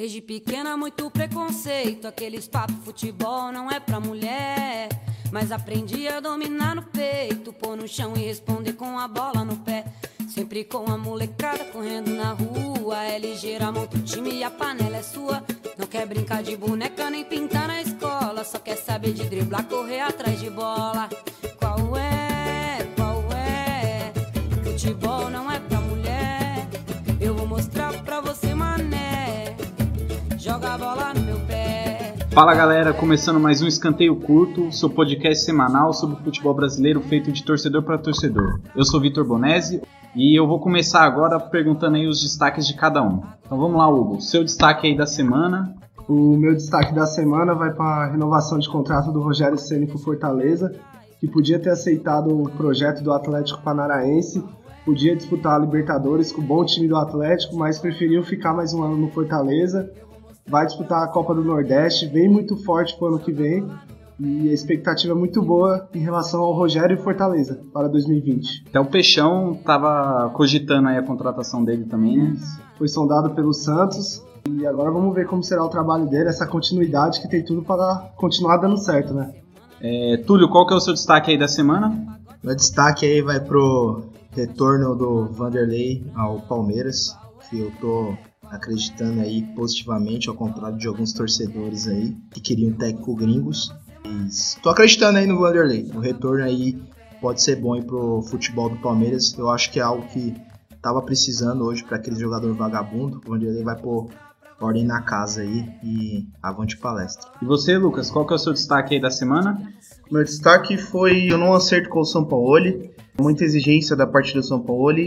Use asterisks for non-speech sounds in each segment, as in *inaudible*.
Desde pequena, muito preconceito. Aqueles papos futebol não é pra mulher. Mas aprendi a dominar no peito, pôr no chão e responder com a bola no pé. Sempre com a molecada correndo na rua. É ligeira, monta o time e a panela é sua. Não quer brincar de boneca nem pintar na escola. Só quer saber de driblar, correr atrás de bola. Qual é? Qual é? Futebol não é Fala galera, começando mais um Escanteio Curto, seu podcast semanal sobre o futebol brasileiro feito de torcedor para torcedor. Eu sou Vitor Bonesi e eu vou começar agora perguntando aí os destaques de cada um. Então vamos lá, Hugo, seu destaque aí da semana. O meu destaque da semana vai para a renovação de contrato do Rogério Ceni com Fortaleza, que podia ter aceitado o projeto do Atlético Paranaense, podia disputar a Libertadores com o bom time do Atlético, mas preferiu ficar mais um ano no Fortaleza. Vai disputar a Copa do Nordeste, vem muito forte para o ano que vem e a expectativa é muito boa em relação ao Rogério e Fortaleza para 2020. Até o Peixão estava cogitando aí a contratação dele também, né? Foi sondado pelo Santos e agora vamos ver como será o trabalho dele, essa continuidade que tem tudo para continuar dando certo, né? É, Túlio, qual que é o seu destaque aí da semana? Meu destaque aí vai pro retorno do Vanderlei ao Palmeiras, que eu tô acreditando aí positivamente, ao contrário de alguns torcedores aí que queriam técnico gringos. Mas tô acreditando aí no Vanderlei. O retorno aí pode ser bom aí pro futebol do Palmeiras. Eu acho que é algo que tava precisando hoje para aquele jogador vagabundo. O Vanderlei vai pôr ordem na casa aí e avante palestra. E você, Lucas, qual que é o seu destaque aí da semana? Meu destaque foi eu não acerto com o São Paulo, muita exigência da parte do São Paulo,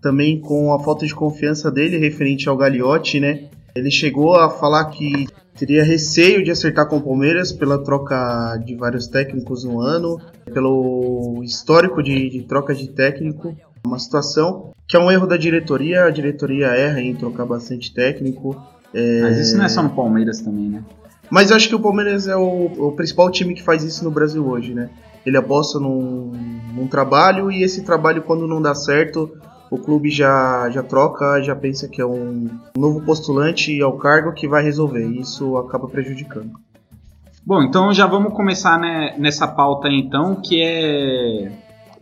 também com a falta de confiança dele referente ao Gagliotti, né? Ele chegou a falar que teria receio de acertar com o Palmeiras pela troca de vários técnicos no ano, pelo histórico de, de troca de técnico. Uma situação que é um erro da diretoria, a diretoria erra em trocar bastante técnico. É... Mas isso não é só no Palmeiras também, né? Mas eu acho que o Palmeiras é o, o principal time que faz isso no Brasil hoje, né? Ele aposta num, num trabalho e esse trabalho, quando não dá certo, o clube já, já troca, já pensa que é um novo postulante ao cargo que vai resolver. E isso acaba prejudicando. Bom, então já vamos começar né, nessa pauta então, que é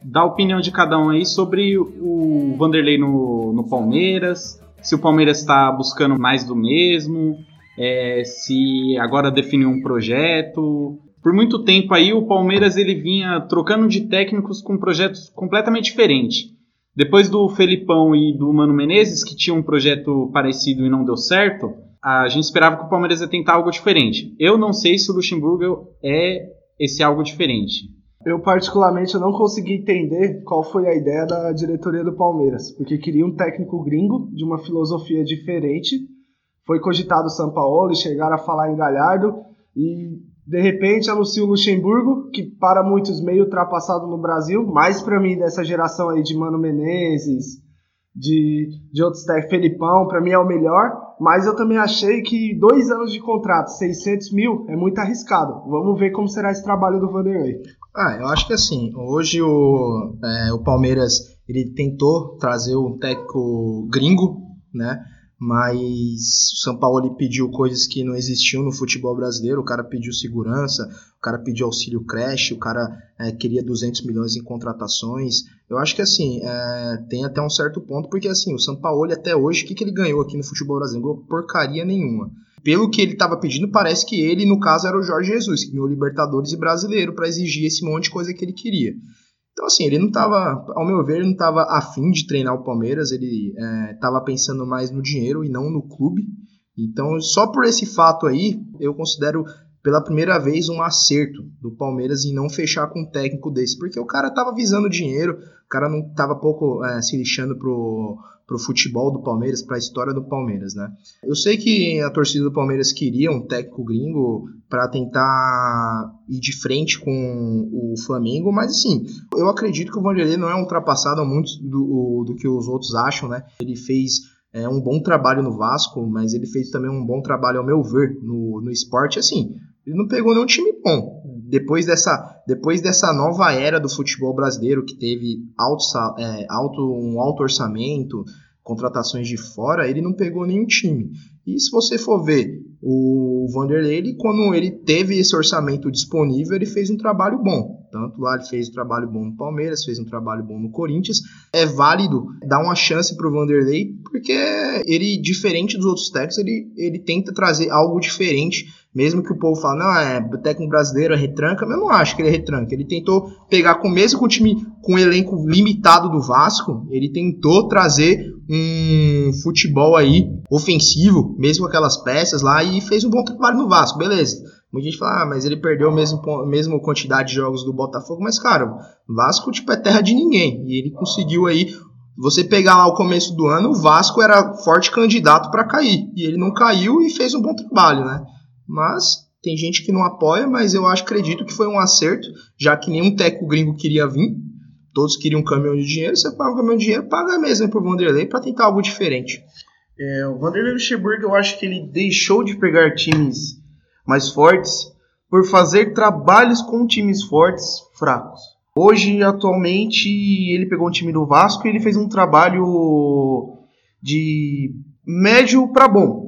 dar a opinião de cada um aí sobre o Vanderlei no, no Palmeiras, se o Palmeiras está buscando mais do mesmo, é, se agora definiu um projeto. Por muito tempo aí o Palmeiras ele vinha trocando de técnicos com projetos completamente diferentes. Depois do Felipão e do Mano Menezes, que tinham um projeto parecido e não deu certo, a gente esperava que o Palmeiras ia tentar algo diferente. Eu não sei se o Luxemburgo é esse algo diferente. Eu, particularmente, não consegui entender qual foi a ideia da diretoria do Palmeiras, porque queria um técnico gringo de uma filosofia diferente. Foi cogitado o São Paulo chegaram a falar em Galhardo, e de repente anuncia o Luxemburgo, que para muitos meio ultrapassado no Brasil, mais para mim dessa geração aí de Mano Menezes, de, de outros técnicos, Felipão, para mim é o melhor, mas eu também achei que dois anos de contrato, 600 mil, é muito arriscado. Vamos ver como será esse trabalho do Vanderlei. Ah, eu acho que assim, hoje o, é, o Palmeiras ele tentou trazer um técnico gringo, né? Mas o São Paulo ele pediu coisas que não existiam no futebol brasileiro. O cara pediu segurança, o cara pediu auxílio creche, o cara é, queria 200 milhões em contratações. Eu acho que assim é, tem até um certo ponto, porque assim o São Paulo até hoje o que, que ele ganhou aqui no futebol brasileiro? Porcaria nenhuma. Pelo que ele estava pedindo, parece que ele, no caso, era o Jorge Jesus, que ganhou Libertadores e Brasileiro para exigir esse monte de coisa que ele queria. Então, assim, ele não estava, ao meu ver, não estava afim de treinar o Palmeiras, ele estava é, pensando mais no dinheiro e não no clube. Então, só por esse fato aí, eu considero pela primeira vez um acerto do Palmeiras em não fechar com um técnico desse, porque o cara estava visando dinheiro, o cara não estava pouco é, se lixando pro para o futebol do Palmeiras, para a história do Palmeiras, né? Eu sei que a torcida do Palmeiras queria um técnico gringo para tentar ir de frente com o Flamengo, mas assim, eu acredito que o Vanderlei não é ultrapassado muito do, do que os outros acham, né? Ele fez é, um bom trabalho no Vasco, mas ele fez também um bom trabalho, ao meu ver, no, no esporte, assim, ele não pegou nenhum time bom. Depois dessa, depois dessa nova era do futebol brasileiro, que teve alto, é, alto, um alto orçamento, contratações de fora, ele não pegou nenhum time. E se você for ver o Vanderlei, ele, quando ele teve esse orçamento disponível, ele fez um trabalho bom. Tanto lá ele fez um trabalho bom no Palmeiras, fez um trabalho bom no Corinthians. É válido dar uma chance para o Vanderlei, porque ele, diferente dos outros técnicos, ele, ele tenta trazer algo diferente mesmo que o povo fale, não, é técnico brasileiro é retranca, mas eu não acho que ele é retranca. Ele tentou pegar, com mesmo com o time com o elenco limitado do Vasco, ele tentou trazer um futebol aí ofensivo, mesmo com aquelas peças lá, e fez um bom trabalho no Vasco, beleza. Muita gente fala, ah, mas ele perdeu a mesma quantidade de jogos do Botafogo, mas, cara, o Vasco, tipo, é terra de ninguém. E ele conseguiu aí você pegar lá o começo do ano, o Vasco era forte candidato para cair. E ele não caiu e fez um bom trabalho, né? Mas tem gente que não apoia, mas eu acho, acredito que foi um acerto, já que nenhum teco gringo queria vir. Todos queriam um caminhão de dinheiro, você paga um caminhão de dinheiro, paga mesmo pro Vanderlei para tentar algo diferente. É, o Vanderlei Luxemburgo, eu acho que ele deixou de pegar times mais fortes por fazer trabalhos com times fortes fracos. Hoje, atualmente, ele pegou um time do Vasco e ele fez um trabalho de médio para bom.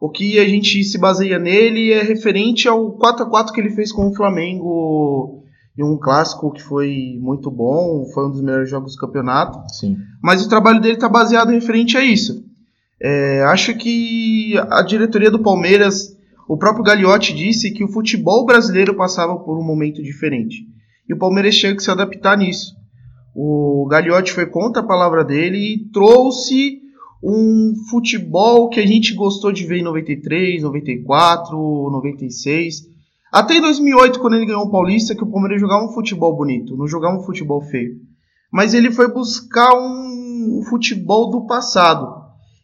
O que a gente se baseia nele é referente ao 4 a 4 que ele fez com o Flamengo em um clássico que foi muito bom, foi um dos melhores jogos do campeonato. Sim. Mas o trabalho dele está baseado referente a isso. É, acho que a diretoria do Palmeiras, o próprio Gagliotti disse que o futebol brasileiro passava por um momento diferente. E o Palmeiras tinha que se adaptar nisso. O Gagliotti foi contra a palavra dele e trouxe um futebol que a gente gostou de ver em 93, 94, 96. Até em 2008, quando ele ganhou o Paulista, que o Palmeiras jogava um futebol bonito, não jogava um futebol feio. Mas ele foi buscar um futebol do passado.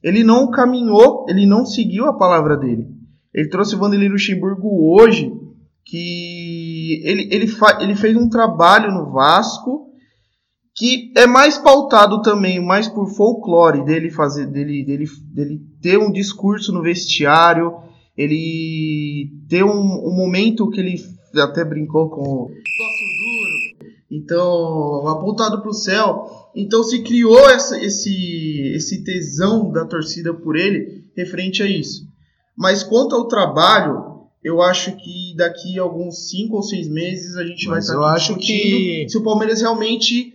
Ele não caminhou, ele não seguiu a palavra dele. Ele trouxe o Vanderlei Luxemburgo hoje, que ele, ele, ele fez um trabalho no Vasco que é mais pautado também mais por folclore dele fazer dele, dele, dele ter um discurso no vestiário ele ter um, um momento que ele até brincou com o duro. Então apontado para o céu. Então se criou essa, esse esse tesão da torcida por ele referente a isso. Mas quanto ao trabalho eu acho que daqui a alguns cinco ou seis meses a gente mas vai estar eu acho que se o Palmeiras realmente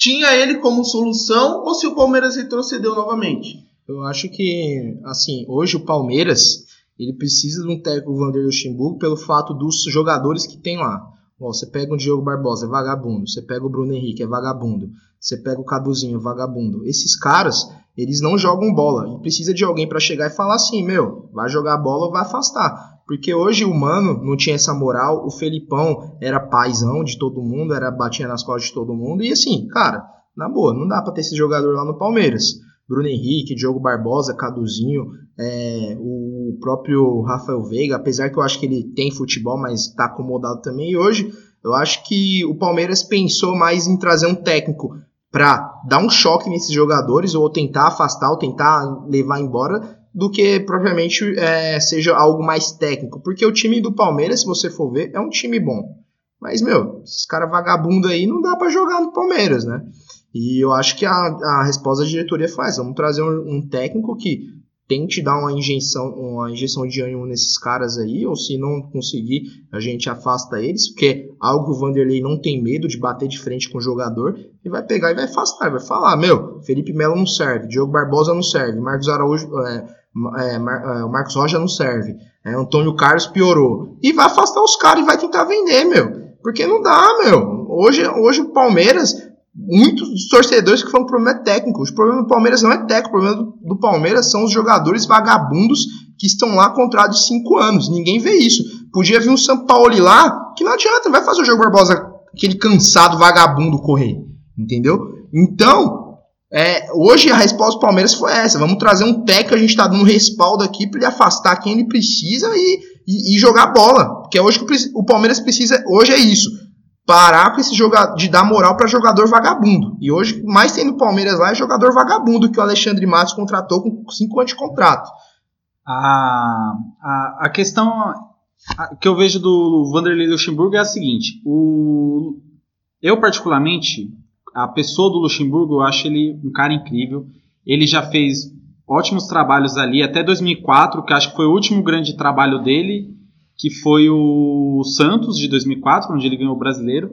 tinha ele como solução ou se o Palmeiras retrocedeu novamente? Eu acho que, assim, hoje o Palmeiras ele precisa de um técnico Vanderlei Luxemburgo pelo fato dos jogadores que tem lá. Você pega o Diogo Barbosa, é vagabundo. Você pega o Bruno Henrique, é vagabundo. Você pega o Caduzinho, é vagabundo. Esses caras, eles não jogam bola. E precisa de alguém para chegar e falar assim, meu, vai jogar bola ou vai afastar. Porque hoje o Mano não tinha essa moral, o Felipão era paizão de todo mundo, era batia nas costas de todo mundo. E assim, cara, na boa, não dá pra ter esse jogador lá no Palmeiras. Bruno Henrique, Diogo Barbosa, Caduzinho, é, o próprio Rafael Veiga, apesar que eu acho que ele tem futebol, mas está acomodado também. E hoje eu acho que o Palmeiras pensou mais em trazer um técnico para dar um choque nesses jogadores, ou tentar afastar, ou tentar levar embora, do que propriamente é, seja algo mais técnico. Porque o time do Palmeiras, se você for ver, é um time bom. Mas, meu, esses caras vagabundo aí não dá para jogar no Palmeiras, né? E eu acho que a, a resposta da diretoria faz. Vamos trazer um, um técnico que tente dar uma injeção, uma injeção de ânimo nesses caras aí, ou se não conseguir, a gente afasta eles, porque é algo que o Vanderlei não tem medo de bater de frente com o jogador, e vai pegar e vai afastar, vai falar, meu, Felipe Melo não serve, Diogo Barbosa não serve, Marcos Araújo, é, é, Mar, é, o Marcos Rocha não serve, é, Antônio Carlos piorou. E vai afastar os caras e vai tentar vender, meu. Porque não dá, meu. Hoje, hoje o Palmeiras, muitos dos torcedores que falam que o problema é técnico. O problema do Palmeiras não é técnico, o problema do, do Palmeiras são os jogadores vagabundos que estão lá contrato de 5 anos. Ninguém vê isso. Podia vir um São Paulo lá, que não adianta, vai fazer o jogo Barbosa, aquele cansado vagabundo correr. Entendeu? Então, é, hoje a resposta do Palmeiras foi essa: vamos trazer um técnico, a gente está dando respaldo aqui para ele afastar quem ele precisa e, e, e, jogar bola. Porque hoje o Palmeiras precisa, hoje é isso: parar com esse jogador, de dar moral para jogador vagabundo. E hoje, mais tem no Palmeiras lá é jogador vagabundo que o Alexandre Matos contratou com 5 anos de contrato. A, a, a questão que eu vejo do Vanderlei Luxemburgo é a seguinte: o, eu, particularmente, a pessoa do Luxemburgo, eu acho ele um cara incrível. Ele já fez ótimos trabalhos ali até 2004, que acho que foi o último grande trabalho dele, que foi o Santos de 2004, onde ele ganhou o Brasileiro.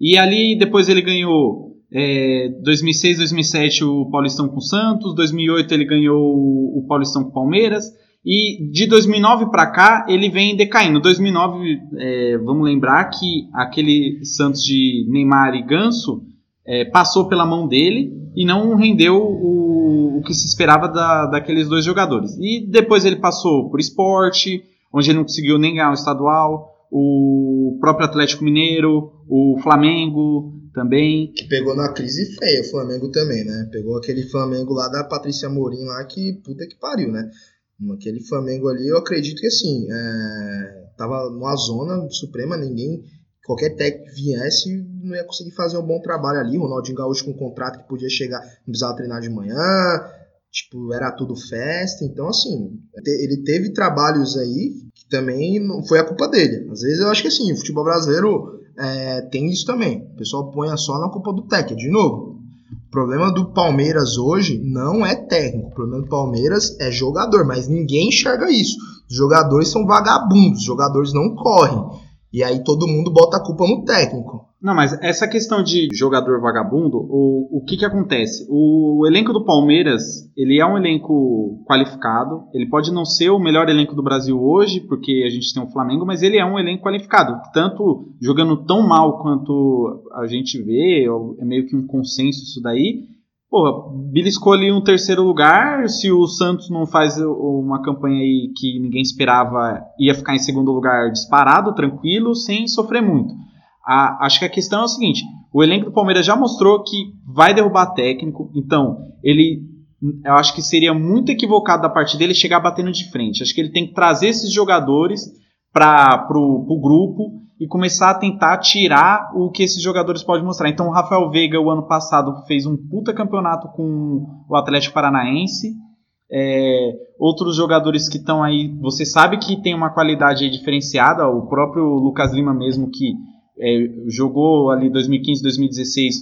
E ali depois ele ganhou é, 2006, 2007 o Paulistão com o Santos, 2008 ele ganhou o Paulistão com o Palmeiras. E de 2009 para cá ele vem decaindo. 2009, é, vamos lembrar que aquele Santos de Neymar e Ganso é, passou pela mão dele e não rendeu o, o que se esperava da, daqueles dois jogadores. E depois ele passou por esporte, onde ele não conseguiu nem ganhar o estadual, o próprio Atlético Mineiro, o Flamengo também. Que pegou na crise feia o Flamengo também, né? Pegou aquele Flamengo lá da Patrícia Morim lá que puta que pariu, né? Aquele Flamengo ali, eu acredito que assim, é, tava numa zona suprema, ninguém, qualquer técnico que viesse, não ia conseguir fazer um bom trabalho ali. Ronaldinho Gaúcho com um contrato que podia chegar, não precisava treinar de manhã, tipo, era tudo festa. Então, assim, ele teve trabalhos aí que também não foi a culpa dele. Às vezes eu acho que assim, o futebol brasileiro é, tem isso também. O pessoal põe só na culpa do técnico. De novo, o problema do Palmeiras hoje não é técnico. O problema do Palmeiras é jogador, mas ninguém enxerga isso. Os jogadores são vagabundos, os jogadores não correm. E aí todo mundo bota a culpa no técnico. Não, mas essa questão de jogador vagabundo, o, o que que acontece? O elenco do Palmeiras, ele é um elenco qualificado, ele pode não ser o melhor elenco do Brasil hoje, porque a gente tem o Flamengo, mas ele é um elenco qualificado, tanto jogando tão mal quanto a gente vê, é meio que um consenso isso daí, Pô, beliscou ali um terceiro lugar. Se o Santos não faz uma campanha aí que ninguém esperava, ia ficar em segundo lugar disparado, tranquilo, sem sofrer muito. A, acho que a questão é o seguinte: o elenco do Palmeiras já mostrou que vai derrubar técnico, então ele. Eu acho que seria muito equivocado da parte dele chegar batendo de frente. Acho que ele tem que trazer esses jogadores para o grupo e começar a tentar tirar o que esses jogadores podem mostrar. Então, o Rafael Veiga, o ano passado, fez um puta campeonato com o Atlético Paranaense. É, outros jogadores que estão aí, você sabe que tem uma qualidade diferenciada. O próprio Lucas Lima, mesmo, que é, jogou ali 2015, 2016,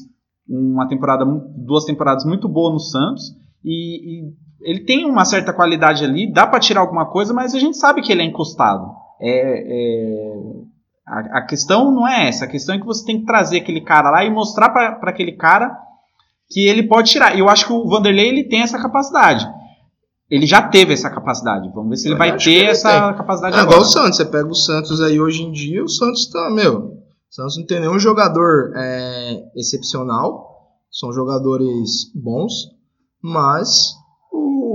uma temporada, duas temporadas muito boa no Santos, e, e ele tem uma certa qualidade ali, dá para tirar alguma coisa, mas a gente sabe que ele é encostado. É, é, a, a, questão não é essa, a questão é que você tem que trazer aquele cara lá e mostrar para aquele cara que ele pode tirar. E eu acho que o Vanderlei ele tem essa capacidade. Ele já teve essa capacidade. Vamos ver se ele eu vai ter essa tem. capacidade é, agora. Igual o Santos, você pega o Santos aí hoje em dia, o Santos tá, meu, Santos não tem nenhum jogador é, excepcional, são jogadores bons, mas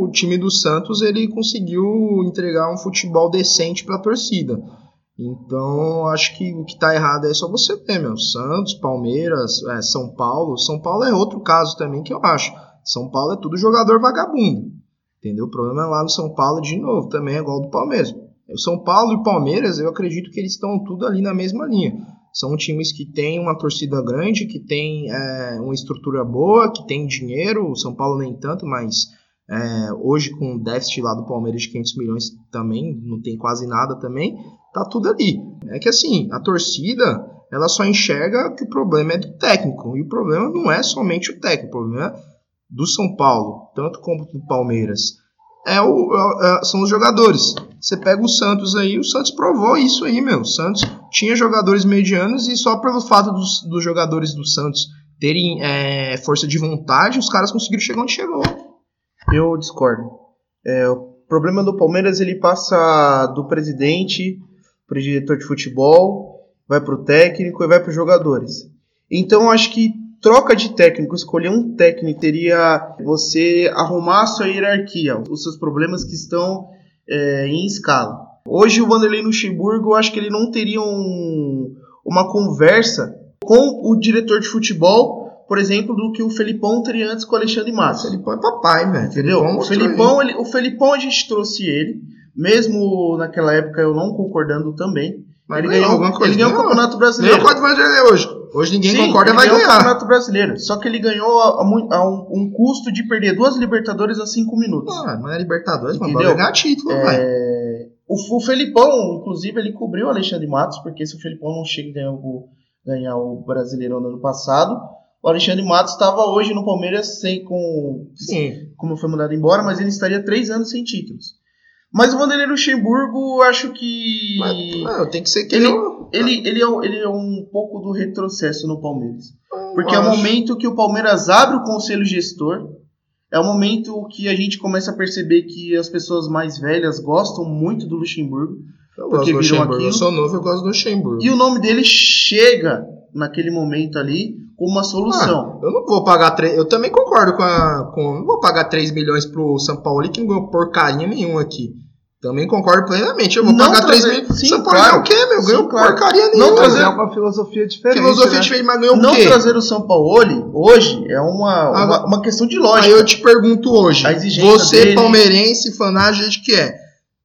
o time do Santos ele conseguiu entregar um futebol decente para a torcida. Então, acho que o que está errado é só você ver, meu. Santos, Palmeiras, é, São Paulo. São Paulo é outro caso também que eu acho. São Paulo é tudo jogador vagabundo. Entendeu? O problema é lá no São Paulo, de novo, também é igual do Palmeiras. O São Paulo e Palmeiras, eu acredito que eles estão tudo ali na mesma linha. São times que têm uma torcida grande, que tem é, uma estrutura boa, que tem dinheiro. O São Paulo nem tanto, mas é, hoje com o déficit lá do Palmeiras de 500 milhões também, não tem quase nada também, tá tudo ali. É que assim, a torcida, ela só enxerga que o problema é do técnico. E o problema não é somente o técnico, o problema é do São Paulo, tanto como do Palmeiras é o, é, é, são os jogadores. Você pega o Santos aí, o Santos provou isso aí, meu. O Santos tinha jogadores medianos e só pelo fato dos, dos jogadores do Santos terem é, força de vontade, os caras conseguiram chegar onde chegou. Eu discordo. É, o problema do Palmeiras ele passa do presidente para o diretor de futebol, vai para o técnico e vai para os jogadores. Então acho que troca de técnico, escolher um técnico teria você arrumar a sua hierarquia, os seus problemas que estão é, em escala. Hoje o Vanderlei Luxemburgo, eu acho que ele não teria um, uma conversa com o diretor de futebol, por exemplo, do que o Felipão teria antes com o Alexandre Massa. Felipão é papai, velho. Entendeu? O Felipão, ele, o Felipão a gente trouxe ele, mesmo naquela época eu não concordando também. Mas ele ganhou, alguma coisa. Ele ganhou o Campeonato Brasileiro. Ganhou quanto vai hoje? Hoje ninguém Sim, concorda, vai ganhar. o Campeonato Brasileiro. Só que ele ganhou a, a, a um, um, custo de perder duas Libertadores a cinco minutos. Ah, não é Libertadores, mas vai ganhar título, é... O, o Felipão, inclusive, ele cobriu o Alexandre Matos, porque se o Felipão não chega a ganhar o, ganhar o Brasileirão no ano passado, o Alexandre Matos estava hoje no Palmeiras sem com Sim. como foi mandado embora, mas ele estaria três anos sem títulos. Mas o Vanderlei Luxemburgo, acho que Mas, não, tem que ser que ele, eu- ele, ele, é, o- ele é um pouco do retrocesso no Palmeiras. Porque é eu o acho. momento que o Palmeiras abre o conselho gestor, é o momento que a gente começa a perceber que as pessoas mais velhas gostam muito do Luxemburgo. Eu porque gosto do Luxemburgo. aquilo. Eu sou novo, eu gosto do Luxemburgo. E o nome dele chega naquele momento ali como uma solução. Eu não vou pagar 3. Eu também concordo com a. Com, não vou pagar 3 milhões pro São Paulo que não ganhou porcaria nenhuma aqui. Também concordo plenamente. Eu vou Não pagar 3 trazer- milhões. sim, São Paulo claro. ganhou o quê, meu? Sim, Ganhou claro. porcaria Não nenhuma. trazer- Mas né? é uma filosofia diferente. Filosofia né? diferente, mas ganhou o Não quê? trazer o São Paulo hoje é uma, uma, Agora- uma questão de Aí lógica. eu te pergunto hoje, A você dele- palmeirense, fanático, gente que é.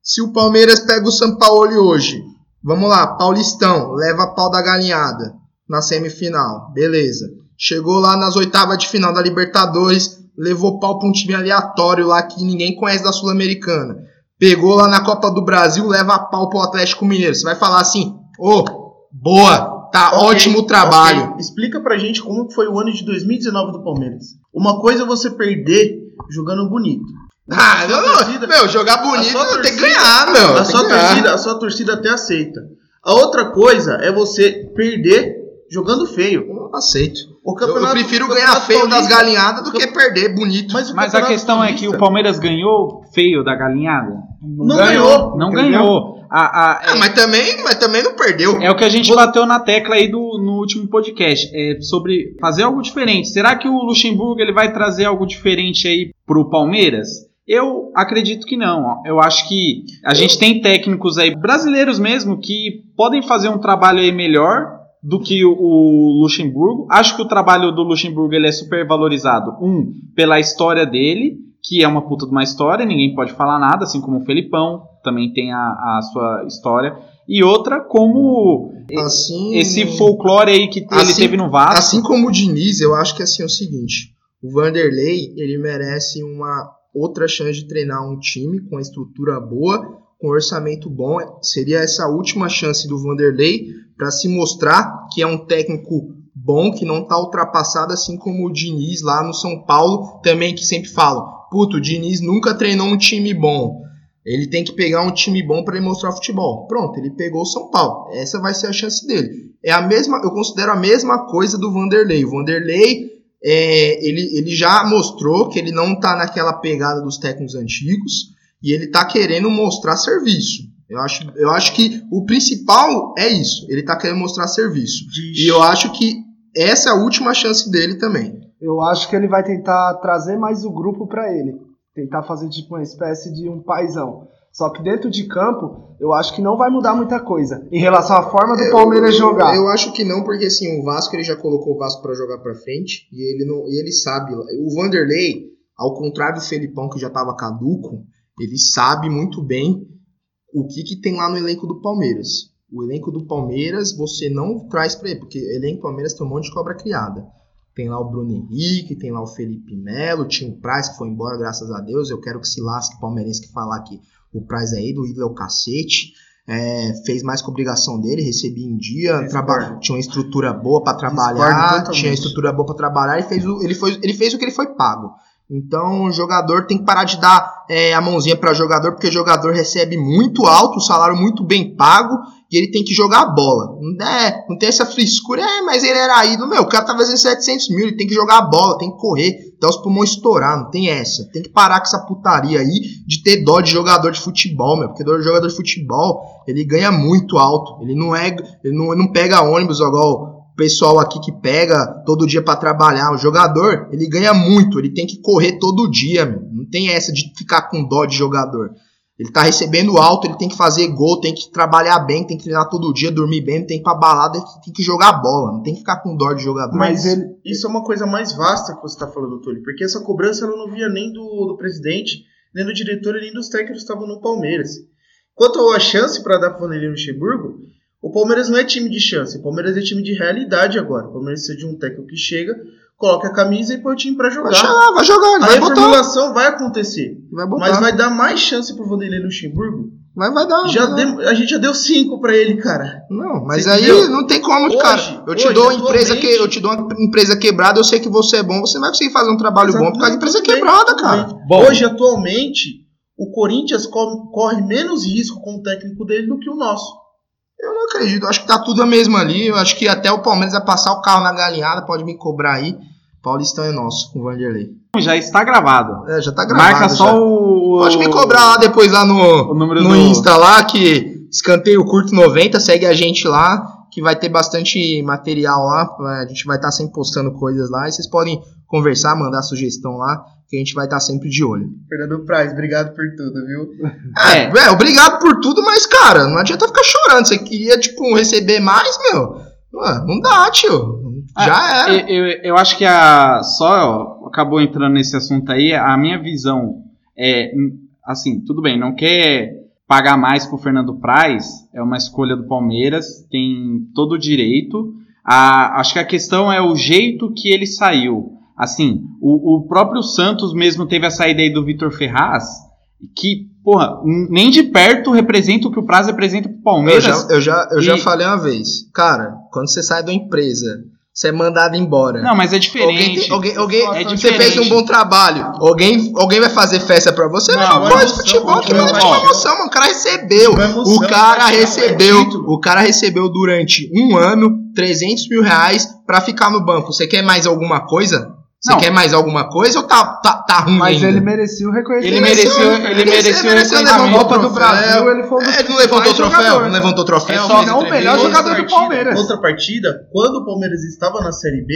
Se o Palmeiras pega o São Paulo hoje, vamos lá, Paulistão, leva pau da galinhada na semifinal, beleza. Chegou lá nas oitavas de final da Libertadores, levou pau pra um time aleatório lá que ninguém conhece da Sul-Americana. Pegou lá na Copa do Brasil, leva pau pro Atlético Mineiro. Você vai falar assim, ô, boa, tá Ok, ótimo o trabalho. ok. Explica pra gente como foi o ano de 2019 do Palmeiras. Uma coisa é você perder jogando bonito. Ah, não, não, torcida- meu, jogar bonito sua tem que torcida- ganhar, meu. A sua, ganhar. torcida, a sua torcida até aceita. A outra coisa é você perder jogando feio. Eu não aceito. O Eu, campeonato, eu prefiro ganhar campeonato feio das paulista- galinhadas do que perder bonito. Mas, o Mas a questão é que paulista o Palmeiras ganhou feio da galinhada. não ganhou. Não Entendeu? ganhou. A, a- Ah, mas, também, mas também não perdeu. É o que a gente bateu na tecla aí do, no último podcast, é sobre fazer algo diferente. Será que o Luxemburgo ele vai trazer algo diferente aí pro Palmeiras? Eu acredito que não. Eu acho que a gente tem técnicos aí brasileiros mesmo que podem fazer um trabalho aí melhor do que o, Luxemburgo. Acho que o trabalho do Luxemburgo ele é super valorizado. Um, pela história dele, que é uma puta de uma história, ninguém pode falar nada, assim como o Felipão também tem a, a sua história. E outra, como Assim, esse folclore aí que ele Assim- teve no Vasco. assim como o Diniz, eu acho que assim é o seguinte: o Vanderlei ele merece uma outra chance de treinar um time com a estrutura boa, com orçamento bom. Seria essa última chance do Vanderlei para se mostrar que é um técnico bom, que não tá ultrapassado, assim como o Diniz lá no São Paulo, também que sempre falam: puto, o Diniz nunca treinou um time bom. Ele tem que pegar um time bom para ele mostrar futebol. Pronto, ele pegou o São Paulo. Essa vai ser a chance dele. É a mesma, eu considero a mesma coisa do Vanderlei. O Vanderlei, é, ele, ele já mostrou que ele não tá naquela pegada dos técnicos antigos e ele tá querendo mostrar serviço. Eu acho, eu acho que o principal é isso. Ele tá querendo mostrar serviço. E eu acho que essa é a última chance dele também. Eu acho que ele vai tentar trazer mais o grupo pra ele. Tentar fazer tipo uma espécie de um paizão. Só que dentro de campo, eu acho que não vai mudar muita coisa em relação à forma do Palmeiras jogar. Eu acho que não, porque assim, o Vasco ele já colocou o Vasco pra jogar pra frente e ele não, e ele sabe. O Vanderlei, ao contrário do Felipão que já tava caduco, ele sabe muito bem o que que tem lá no elenco do Palmeiras. O elenco do Palmeiras você não traz pra ele, porque o elenco do Palmeiras tem um monte de cobra criada. Tem lá o Bruno Henrique, tem lá o Felipe Melo, tinha o Praz que foi embora, graças a Deus. Eu quero que se lasque o palmeirense que falar que o Praz é ídolo, ídolo é o cacete. É, fez mais que obrigação dele, recebia em dia, traba- tinha uma estrutura boa para trabalhar, tinha estrutura boa para trabalhar e fez o, ele, foi, ele fez o que ele foi pago. Então o jogador tem que parar de dar é, a mãozinha para jogador, porque o jogador recebe muito alto, um salário muito bem pago, e ele tem que jogar a bola. Não, é, não tem essa frescura, é, mas ele era ídolo. Meu, o cara tá fazendo 700 mil, ele tem que jogar a bola, tem que correr, até os pulmões estourar, não tem essa. Tem que parar com essa putaria aí de ter dó de jogador de futebol, meu, porque jogador de futebol, ele ganha muito alto, ele não é, ele não, não pega ônibus igual pessoal aqui que pega todo dia pra trabalhar. O jogador, ele ganha muito, ele tem que correr todo dia, meu. Não tem essa de ficar com dó de jogador. Ele tá recebendo alto, ele tem que fazer gol, tem que trabalhar bem, tem que treinar todo dia, dormir bem, tem que ir pra balada, tem que jogar bola, não tem que ficar com dó de jogador. Mas ele- isso é uma coisa mais vasta que você está falando, Túlio, porque essa cobrança ela não via nem do, do presidente, nem do diretor, nem dos técnicos que estavam no Palmeiras. Quanto à chance para dar para o Vanderlei Luxemburgo, o Palmeiras não é time de chance, o Palmeiras é time de realidade agora. O Palmeiras precisa de um técnico que chega, coloca a camisa e põe o time para vai jogar. chegar, vai jogar, ele A vai botar. reformulação vai acontecer, Vai botar. mas vai dar mais chance para o Vanderlei Luxemburgo Mas vai dar. Já vai dar. deu- a gente já deu cinco pra ele, cara. Não, mas Você aí entendeu? não tem como, Hoje- cara. Eu te hoje, dou uma empresa que eu te dou uma empresa quebrada, eu sei que você é bom, você vai conseguir fazer um trabalho bom por causa da empresa quebrada, cara. Bom. Hoje, atualmente, o Corinthians co- corre menos risco com o técnico dele do que o nosso. Acredito, acho que tá tudo a mesma ali. Eu acho que até o Palmeiras vai passar o carro na galinhada, pode me cobrar aí. Paulistão é nosso, com o Vanderlei. Já está gravado. É, já tá gravado. Marca só já. o. Pode me cobrar lá depois lá no, no do- Insta lá, que escanteio curto 90, segue a gente lá, que vai ter bastante material lá. A gente vai estar sempre postando coisas lá e vocês podem conversar, mandar sugestão lá, que a gente vai estar sempre de olho. Fernando Praz, obrigado por tudo, viu? É. É, obrigado por tudo, mas, cara, não adianta ficar chorando. Você queria, tipo, receber mais, meu? Ué, não dá, tio. Já era. Eu, eu, eu acho que a. Só ó, acabou entrando nesse assunto aí. A minha visão é. Assim, tudo bem, não quer pagar mais pro Fernando Praz, é uma escolha do Palmeiras, tem todo o direito. A, acho que a questão é o jeito que ele saiu. Assim, o, o próprio Santos mesmo teve a saída aí do Vitor Ferraz, que, porra, nem de perto representa o que o Praz representa pro Eu Palmeiras. já, eu, já, eu já E- falei uma vez. Cara, quando você sai da empresa, você é mandado embora. Não, mas é Alguém, diferente. tem- alguém, alguém, É você diferente. fez um bom trabalho. Alguém, alguém vai fazer festa pra você? Não, Não, é emoção, futebol que não não é é emoção. emoção, mano. O cara recebeu. É emoção, o cara é recebeu. o cara recebeu durante um ano 300 mil reais pra ficar no banco. Você quer mais alguma coisa? Você quer mais alguma coisa ou tá, tá, tá ruim Mas ainda? ele merecia o reconhecimento. Ele mereceu, ele mereceu, mereceu o levar reconhecimento. Copa do troféu. Brasil, ele foi É, ele não levantou principais troféu? Não levantou troféu? É só- não, o melhor jogador do partida, Palmeiras. Outra partida, quando o Palmeiras estava na Série B,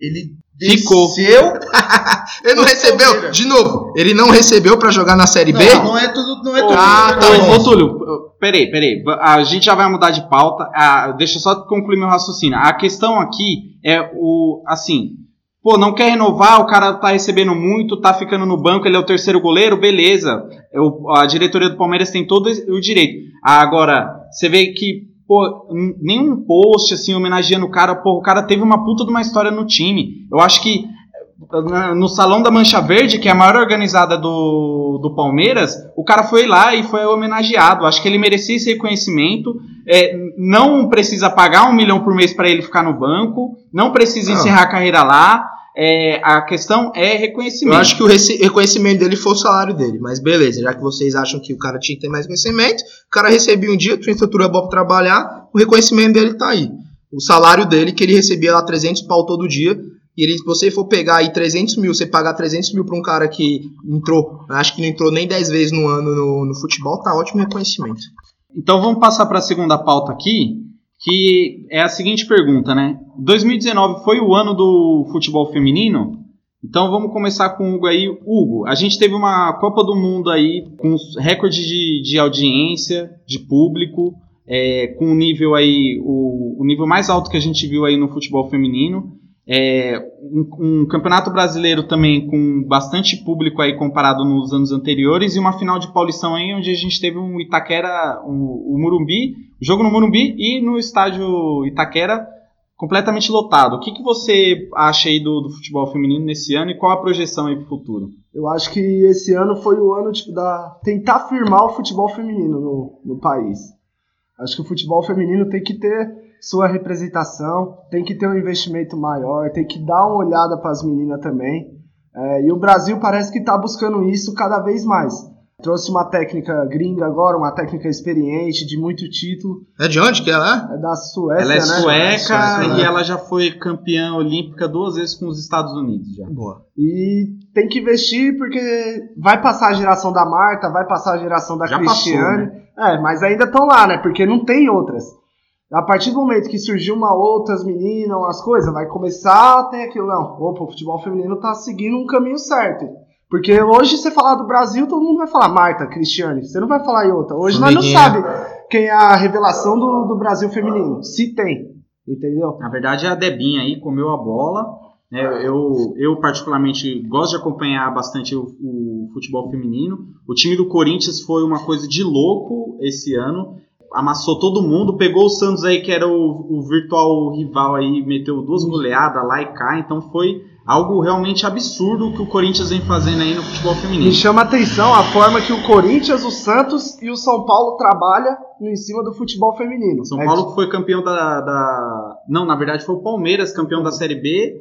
ele Ficou. desceu. *laughs* Ele não recebeu, Palmeiras. de novo, ele não recebeu pra jogar na Série B? Não, não é tudo, não é tudo. Ah, tá bom. Ô, Túlio, peraí, peraí. A gente já vai mudar de pauta. Ah, deixa eu só concluir meu raciocínio. A questão aqui é o. Assim. Pô, não quer renovar, o cara tá recebendo muito, tá ficando no banco, ele é o terceiro goleiro, beleza. Eu- a diretoria do Palmeiras tem todo o direito. Agora, você vê que, pô, nenhum post assim homenageando o cara, pô, o cara teve uma puta de uma história no time. Eu acho que no Salão da Mancha Verde, que é a maior organizada do, do Palmeiras, o cara foi lá e foi homenageado. Acho que ele merecia esse reconhecimento. É, não precisa pagar um milhão por mês para ele ficar no banco, não precisa Não. encerrar a carreira lá. É, a questão é Eu reconhecimento. acho que o reconhecimento dele foi o salário dele, mas beleza, já que vocês acham que o cara tinha que ter mais reconhecimento, o cara recebia um dia, tinha estrutura boa pra trabalhar, o reconhecimento dele tá aí. O salário dele, que ele recebia lá 300 pau todo dia, e ele, se você for pegar aí 300 mil, você pagar 300 mil pra um cara que entrou, acho que não entrou nem 10 vezes no ano no, no futebol, tá ótimo reconhecimento. Então vamos passar para a segunda pauta aqui, que é a seguinte pergunta, né? 2019 foi o ano do futebol feminino? Então vamos começar com o Hugo aí. Hugo, a gente teve uma Copa do Mundo aí com os recordes de, de audiência, de público, é, com um nível aí, o, o nível mais alto que a gente viu aí no futebol feminino. É, um, um campeonato brasileiro também com bastante público aí comparado nos anos anteriores e uma final de Paulistão aí onde a gente teve um Itaquera, um, o Murumbi, jogo no Murumbi e no estádio Itaquera completamente lotado. O que, que você acha aí do, do futebol feminino nesse ano e qual a projeção aí para o futuro? Eu acho que esse ano foi o ano tipo, da tentar firmar o futebol feminino no, no país. Acho que o futebol feminino tem que ter sua representação, tem que ter um investimento maior, tem que dar uma olhada para as meninas também. É, e o Brasil parece que está buscando isso cada vez mais. Trouxe uma técnica gringa agora, uma técnica experiente, de muito título. É de onde que ela é? É da Suécia, ela é né? sueca Suécia, e né? ela já foi campeã olímpica duas vezes com os Estados Unidos já. Boa. E tem que investir porque vai passar a geração da Marta, vai passar a geração da Já Cristiane. passou, É, mas ainda estão lá, né? Porque não tem outras. A partir do momento que surgiu uma outras meninas, umas coisas, vai começar a ter aquilo. Não, opa, o futebol feminino tá seguindo um caminho certo. Porque hoje você falar do Brasil, todo mundo vai falar Marta, Cristiane. Você não vai falar em outra. Hoje nós não sabe quem é a revelação do, do Brasil feminino. Se tem. Entendeu? Na verdade, a Debinha aí comeu a bola. né? eu, eu, particularmente, gosto de acompanhar bastante o, o futebol feminino. O time do Corinthians foi uma coisa de louco esse ano. Amassou todo mundo, pegou o Santos aí, que era o, o virtual rival aí, meteu duas goleadas lá e cá. Então foi algo realmente absurdo que o Corinthians vem fazendo aí no futebol feminino. Me chama a atenção a forma que o Corinthians, o Santos e o São Paulo trabalham em cima do futebol feminino. São É Paulo que foi campeão da, da- Não, na verdade foi o Palmeiras campeão da Série B,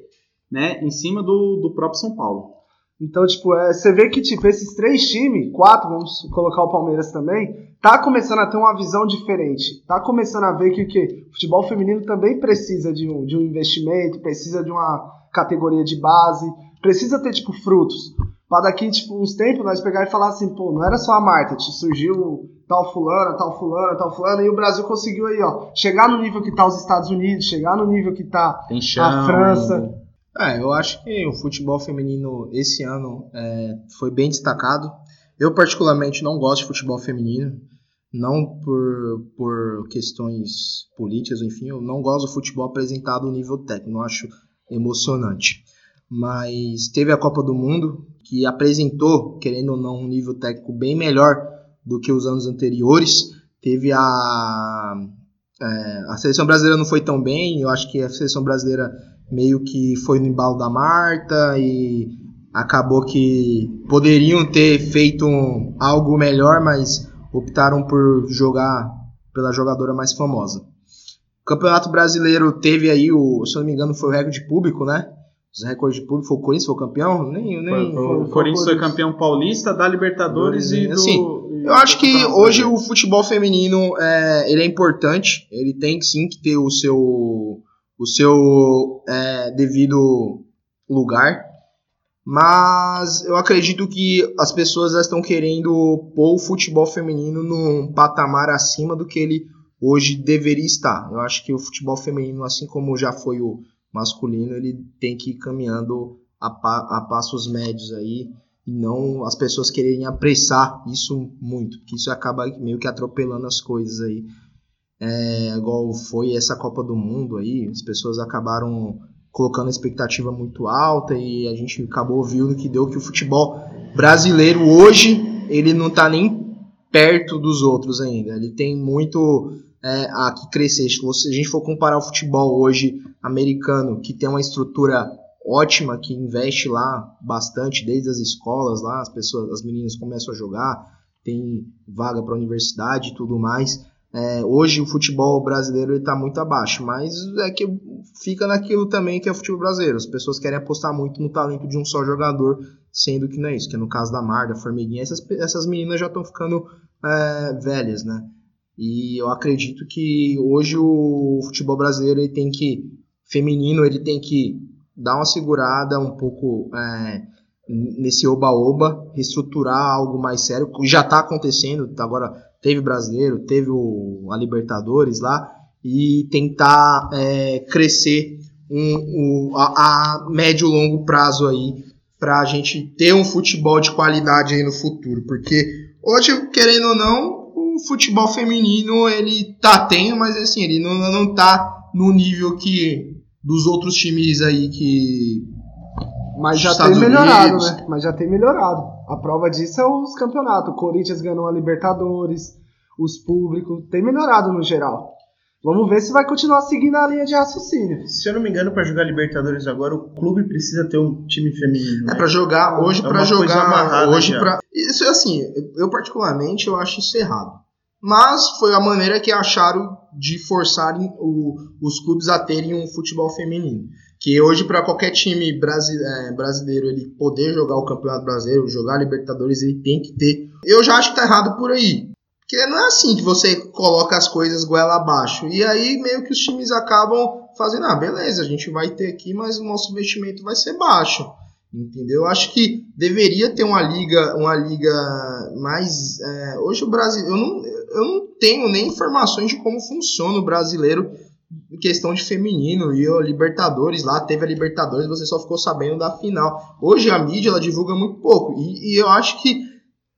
né? Em cima do, do próprio São Paulo. Então, tipo, é, você vê que, tipo, esses três times, quatro, vamos colocar o Palmeiras também, tá começando a ter uma visão diferente. Tá começando a ver que o quê? O futebol feminino também precisa de um, de um investimento, precisa de uma categoria de base, precisa ter, tipo, frutos. Pra daqui, tipo, uns tempos nós pegar e falar assim, pô, não era só a marketing, surgiu tal fulana, tal fulana, tal fulana, e o Brasil conseguiu aí, ó, chegar no nível que tá os Estados Unidos, chegar no nível que tá Tem a França. É, eu acho que o futebol feminino esse ano é, foi bem destacado. Eu, particularmente, não gosto de futebol feminino. Não por, por questões políticas, enfim, eu não gosto do futebol apresentado no nível técnico, não acho emocionante. Mas teve a Copa do Mundo, que apresentou, querendo ou não, um nível técnico bem melhor do que os anos anteriores. Teve a. é, a seleção brasileira não foi tão bem, eu acho que a seleção brasileira meio que foi no embalo da Marta e acabou que poderiam ter feito um- algo melhor, mas optaram por jogar pela jogadora mais famosa. O Campeonato Brasileiro teve aí o, se eu não me engano, foi o recorde de público, né? Os recordes de público foi o Corinthians, foi o campeão? Nem, nem, Foi- foi- o Corinthians foi campeão paulista da Libertadores e do. Assim, e Eu acho que hoje o futebol feminino é, ele é importante. Ele tem sim que ter o seu, o seu é, devido lugar. Mas eu acredito que as pessoas estão querendo pôr o futebol feminino num patamar acima do que ele hoje deveria estar. Eu acho que o futebol feminino, assim como já foi o masculino, ele tem que ir caminhando a, pa- a passos médios aí e não as pessoas quererem apressar isso muito, porque isso acaba meio que atropelando as coisas aí. É, igual foi essa Copa do Mundo aí, as pessoas acabaram colocando a expectativa muito alta e a gente acabou vendo que deu que o futebol brasileiro hoje ele não tá nem perto dos outros ainda. Ele tem muito é, a que crescer. Se a gente for comparar o futebol hoje americano, que tem uma estrutura ótima, que investe lá bastante, desde as escolas lá, as pessoas, as meninas começam a jogar, tem vaga para universidade e tudo mais. É, hoje o futebol brasileiro está muito abaixo, mas é que fica naquilo também que é o futebol brasileiro. As pessoas querem apostar muito no talento de um só jogador, sendo que não é isso, que no caso da Mar, da Formiguinha, essas, essas meninas já estão ficando é, velhas, né? E eu acredito que hoje o futebol brasileiro ele tem que feminino ele tem que dar uma segurada um pouco é, nesse oba-oba, reestruturar algo mais sério. Já está acontecendo, agora teve brasileiro, teve o, a Libertadores lá e tentar é, crescer um, a, a médio e longo prazo aí para a gente ter um futebol de qualidade aí no futuro, porque hoje querendo ou não o futebol feminino ele tá tendo, mas assim ele não, não tá no nível que dos outros times aí que Mas já Estados tem melhorado, Unidos. né? Mas já tem melhorado. A prova disso é os campeonatos. O Corinthians ganhou a Libertadores, os públicos. Tem melhorado no geral. Vamos ver se vai continuar seguindo a linha de raciocínio. Se eu não me engano, para jogar Libertadores agora, o clube precisa ter um time feminino. É né? para jogar hoje É para uma coisa jogar amarrada hoje para isso é assim eu particularmente eu acho isso errado mas foi a maneira que acharam de forçarem o- os clubes a terem um futebol feminino que hoje para qualquer time é, brasileiro ele poder jogar o campeonato brasileiro jogar a Libertadores ele tem que ter eu já acho que tá errado por aí porque não é assim que você coloca as coisas goela abaixo e aí meio que os times acabam fazendo ah beleza a gente vai ter aqui mas o nosso investimento vai ser baixo Entendeu? Eu acho que deveria ter uma liga, uma liga mais. é, hoje o Brasil. Eu não, eu não tenho nem informações de como funciona o brasileiro em questão de feminino. E o Libertadores lá, teve a Libertadores, você só ficou sabendo da final. Hoje a mídia ela divulga muito pouco. E, e eu acho que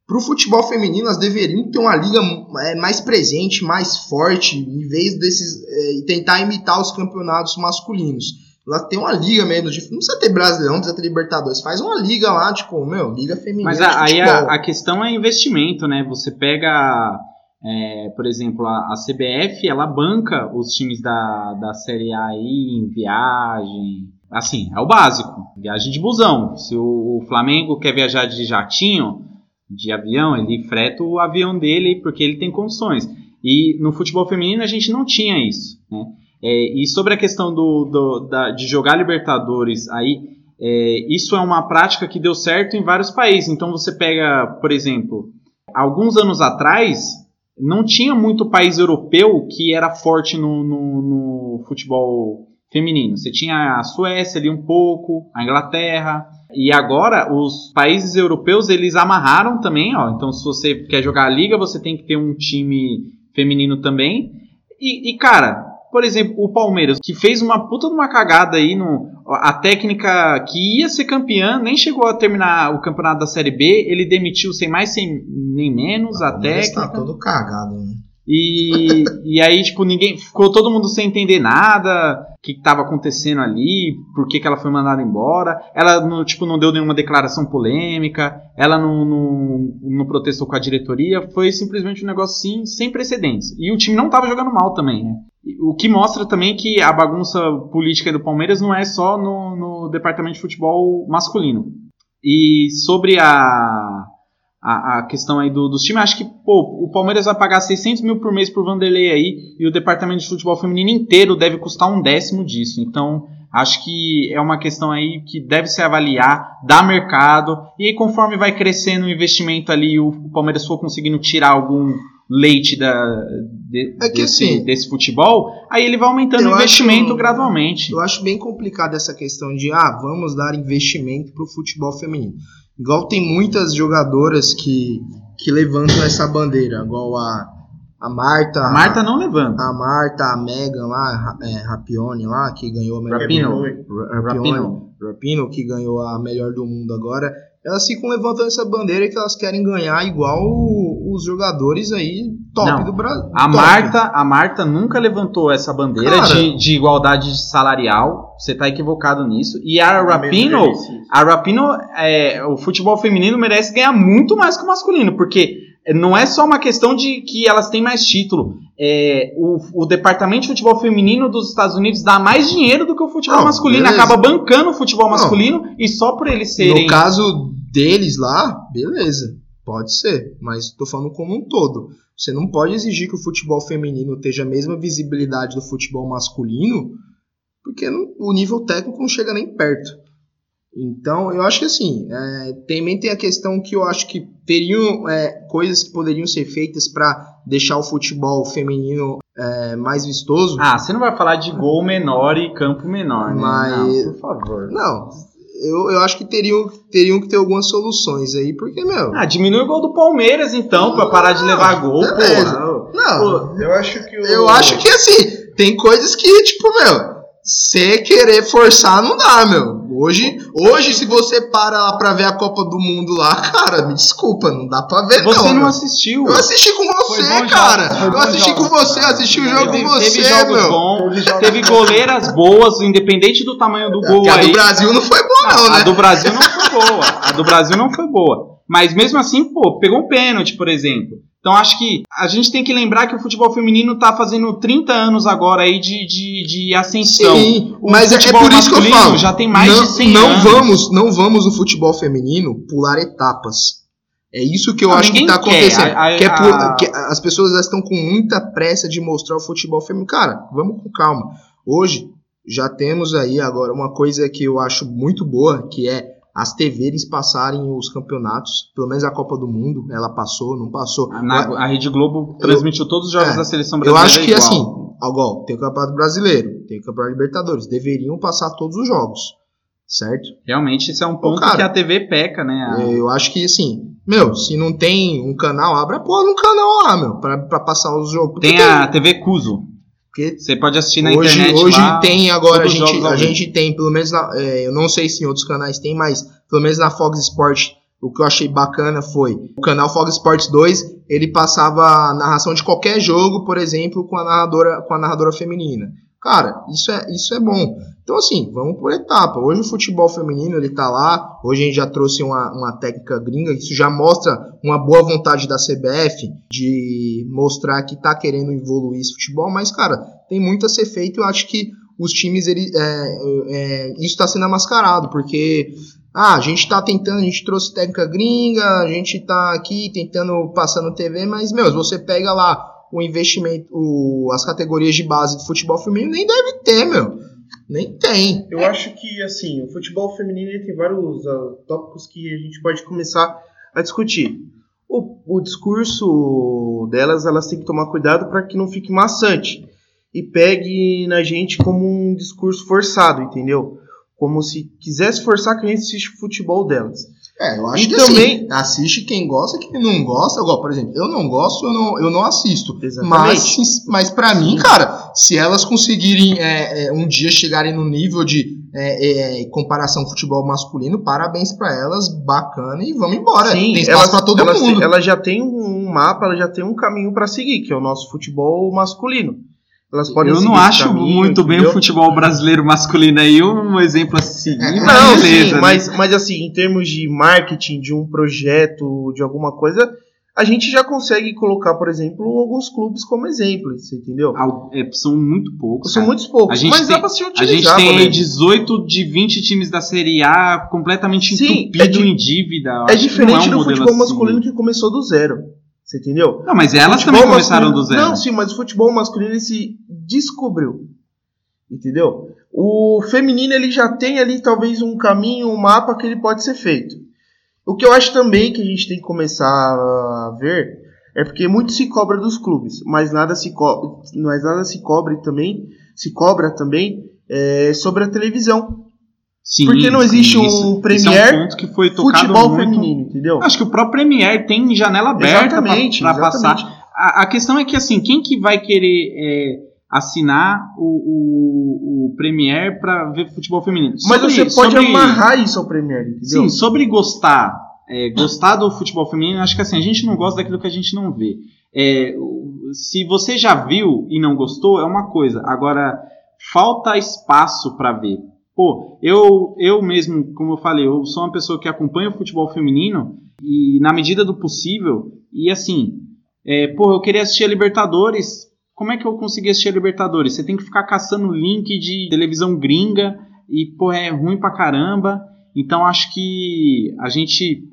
pro futebol feminino elas deveriam ter uma liga é, mais presente, mais forte, em vez desses. é, e tentar imitar os campeonatos masculinos. Lá tem uma liga mesmo, de, não precisa ter Brasileirão, não precisa ter Libertadores, faz uma liga lá, tipo, meu, liga feminina Mas a- aí a, a questão é investimento, né? Você pega, é, por exemplo, a, a CBF, ela banca os times da, da Série A aí em viagem, assim, é o básico. Viagem de busão. Se o Flamengo quer viajar de jatinho, de avião, ele freta o avião dele porque ele tem condições. E no futebol feminino a gente não tinha isso. Né? É, e sobre a questão do, do da, de jogar Libertadores, aí é, isso é uma prática que deu certo em vários países. Então você pega, por exemplo, alguns anos atrás não tinha muito país europeu que era forte no, no, no futebol feminino. Você tinha a Suécia ali um pouco, a Inglaterra, e agora os países europeus eles amarraram também, ó. Então se você quer jogar a liga, você tem que ter um time feminino também. E, e cara, por exemplo, o Palmeiras, que fez uma puta de uma cagada aí no. A técnica que ia ser campeã, nem chegou a terminar o campeonato da Série B, ele demitiu sem mais sem nem menos a, a técnica. Tá todo cagado, né? E, e aí, tipo, ninguém. Ficou todo mundo sem entender nada, o que estava acontecendo ali, por que, que ela foi mandada embora. Ela, não, tipo, não deu nenhuma declaração polêmica, ela não, não, não protestou com a diretoria, foi simplesmente um negócio assim, sem precedentes. E o time não estava jogando mal também, né? O que mostra também que a bagunça política do Palmeiras não é só no, no departamento de futebol masculino. E sobre a a, a questão aí do, dos times. Acho que pô, o Palmeiras vai pagar 600 mil por mês por Vanderlei aí e o departamento de futebol feminino inteiro deve custar um décimo disso. Então acho que é uma questão aí que deve se avaliar, dá mercado e aí, conforme vai crescendo o investimento ali, o, o Palmeiras for conseguindo tirar algum leite da, de, é desse, assim, desse futebol, aí ele vai aumentando o investimento acho, gradualmente. Eu acho bem complicado essa questão de ah, vamos dar investimento para o futebol feminino. Igual tem muitas jogadoras que, que levantam essa bandeira, igual a, a Marta. A Marta não levanta. A Marta, a Megan lá, é, Rapione lá, que ganhou a melhor Rapino. Rapino. Rapino, que ganhou a melhor do mundo agora. Elas ficam levantando essa bandeira que elas querem ganhar igual os jogadores aí top não, do Brasil. A Marta, a Marta nunca levantou essa bandeira Cara, de, de igualdade salarial. Você tá equivocado nisso. E a Rapino, a Rapino, é, o futebol feminino merece ganhar muito mais que o masculino, porque não é só uma questão de que elas têm mais título. É, o, o, departamento de futebol feminino dos Estados Unidos dá mais dinheiro do que o futebol não, masculino, beleza. acaba bancando o futebol masculino não. e só por eles serem. No caso deles lá, beleza, pode ser, mas tô falando como um todo. Você não pode exigir que o futebol feminino tenha a mesma visibilidade do futebol masculino, porque não, o nível técnico não chega nem perto. Então, eu acho que assim, é, também tem a questão que eu acho que teriam é, coisas que poderiam ser feitas para deixar o futebol feminino é, mais vistoso. Ah, você não vai falar de gol menor e campo menor, né? Mas, não, por favor. Não, eu, eu acho que teriam, teriam que ter algumas soluções aí, porque, meu. Ah, diminui o gol do Palmeiras, então, para parar de levar gol, pô. Não, eu acho que. O... Eu acho que assim, tem coisas que, tipo, meu, você querer forçar não dá, meu. Hoje, hoje, se você para lá pra ver a Copa do Mundo lá, *laughs* cara, me desculpa, não dá pra ver, você não. Você não assistiu. Eu assisti com você, cara. Eu assisti com você, assisti o jogo com você, teve jogos meu. Bons, teve goleiras boas, independente do tamanho do gol. a aí. do Brasil não foi boa, não, não né? A do Brasil não foi boa. A do Brasil não foi boa. Mas mesmo assim, pô, pegou um pênalti, por exemplo. Então acho que a gente tem que lembrar que o futebol feminino está fazendo 30 anos agora aí de, de, de ascensão. Sim, o mas é, é por isso que eu falo. Já tem mais não, de 100 não anos. Vamos, não vamos no futebol feminino pular etapas. É isso que eu não, acho que está acontecendo. A, a, que é por, que as pessoas estão com muita pressa de mostrar o futebol feminino. Cara, vamos com calma. Hoje já temos aí agora uma coisa que eu acho muito boa, que é as TVs passarem os campeonatos, pelo menos a Copa do Mundo, ela passou, não passou. Na, a Rede Globo transmitiu eu, todos os jogos é, da seleção brasileira. Eu acho que igual. assim, agora, tem o Campeonato Brasileiro, tem o Campeonato Libertadores, deveriam passar todos os jogos, certo? Realmente, isso é um ponto cara, que a TV peca, né? A... Eu acho que assim, meu, se não tem um canal, abre a porra no canal lá, meu, pra, pra passar os jogos. Tem, tem a TV Cuso. Porque você pode assistir na hoje, internet. Hoje lá, tem agora, a gente, a gente tem, pelo menos na, é, eu não sei se em outros canais tem, mas pelo menos na Fox Sports, o que eu achei bacana foi o canal Fox Sports 2, ele passava a narração de qualquer jogo, por exemplo, com a narradora, com a narradora feminina. Cara, isso é, isso é bom. Então, assim, vamos por etapa. Hoje o futebol feminino ele tá lá. Hoje a gente já trouxe uma, uma técnica gringa. Isso já mostra uma boa vontade da CBF de mostrar que tá querendo evoluir esse futebol. Mas, cara, tem muito a ser feito. Eu acho que os times, ele, é, é, isso está sendo mascarado, porque ah, a gente está tentando, a gente trouxe técnica gringa, a gente está aqui tentando passar no TV, mas, meu, você pega lá o investimento, o, as categorias de base do futebol feminino, nem deve ter, meu. Nem tem. Eu acho que, assim, o futebol feminino tem vários uh, tópicos que a gente pode começar a discutir. O, o discurso delas, elas têm que tomar cuidado para que não fique maçante e pegue na gente como um discurso forçado, entendeu? Como se quisesse forçar que a gente assiste o futebol delas. É, eu acho E que também- assim, assiste quem gosta, quem não gosta. Igual, por exemplo, eu não gosto, eu não, eu não assisto. Exatamente. Mas, mas para mim, cara, se elas conseguirem é, é, um dia chegarem no nível de é, é, comparação futebol masculino, parabéns pra elas, bacana e vamos embora. Tem espaço pra todo elas, mundo. elas já têm um mapa, elas já têm um caminho para seguir, que é o nosso futebol masculino. Elas podem Eu não acho caminho, muito bem o entendeu? futebol brasileiro masculino aí, um exemplo a seguir, É, mas Não, beleza, sim, né? mas, mas assim, em termos de marketing, de um projeto, de alguma coisa, a gente já consegue colocar, por exemplo, alguns clubes como exemplo, você entendeu? É, são muito poucos. São cara. muitos poucos, A mas tem- dá pra se A utilizar. gente tem por aí exemplo. 18 de 20 times da Série A completamente Sim, entupido é di- em dívida. É diferente um do futebol assim. masculino que começou do zero. Você entendeu? Não, mas elas também começaram do zero. Não, sim, mas o futebol masculino ele se descobriu. Entendeu? O feminino ele já tem ali talvez um caminho, um mapa que ele pode ser feito. O que eu acho também que a gente tem que começar a ver é porque muito se cobra dos clubes, mas nada se co mas nada se cobre também, se cobra também é, sobre a televisão. Sim, porque não existe sim, um isso- Premier isso é um ponto que foi tocado Futebol muito. feminino, entendeu? Acho que o próprio Premier tem janela aberta para passar. A, a questão é que assim, quem que vai querer é, assinar o, o, o Premier para ver futebol feminino? Mas Sobre- você pode sobre- amarrar isso ao Premier, entendeu? Sim, sobre gostar, é, gostar do futebol feminino, acho que assim, a gente não gosta daquilo que a gente não vê. É, se você já viu e não gostou, é uma coisa. Agora, falta espaço para ver. Pô, eu, eu mesmo, como eu falei, eu sou uma pessoa que acompanha o futebol feminino e na medida do possível, e assim, é, pô, eu queria assistir a Libertadores. Como é que eu consegui assistir a Libertadores? Você tem que ficar caçando link de televisão gringa e, pô, é ruim pra caramba. Então acho que a gente